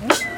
Mm-hmm.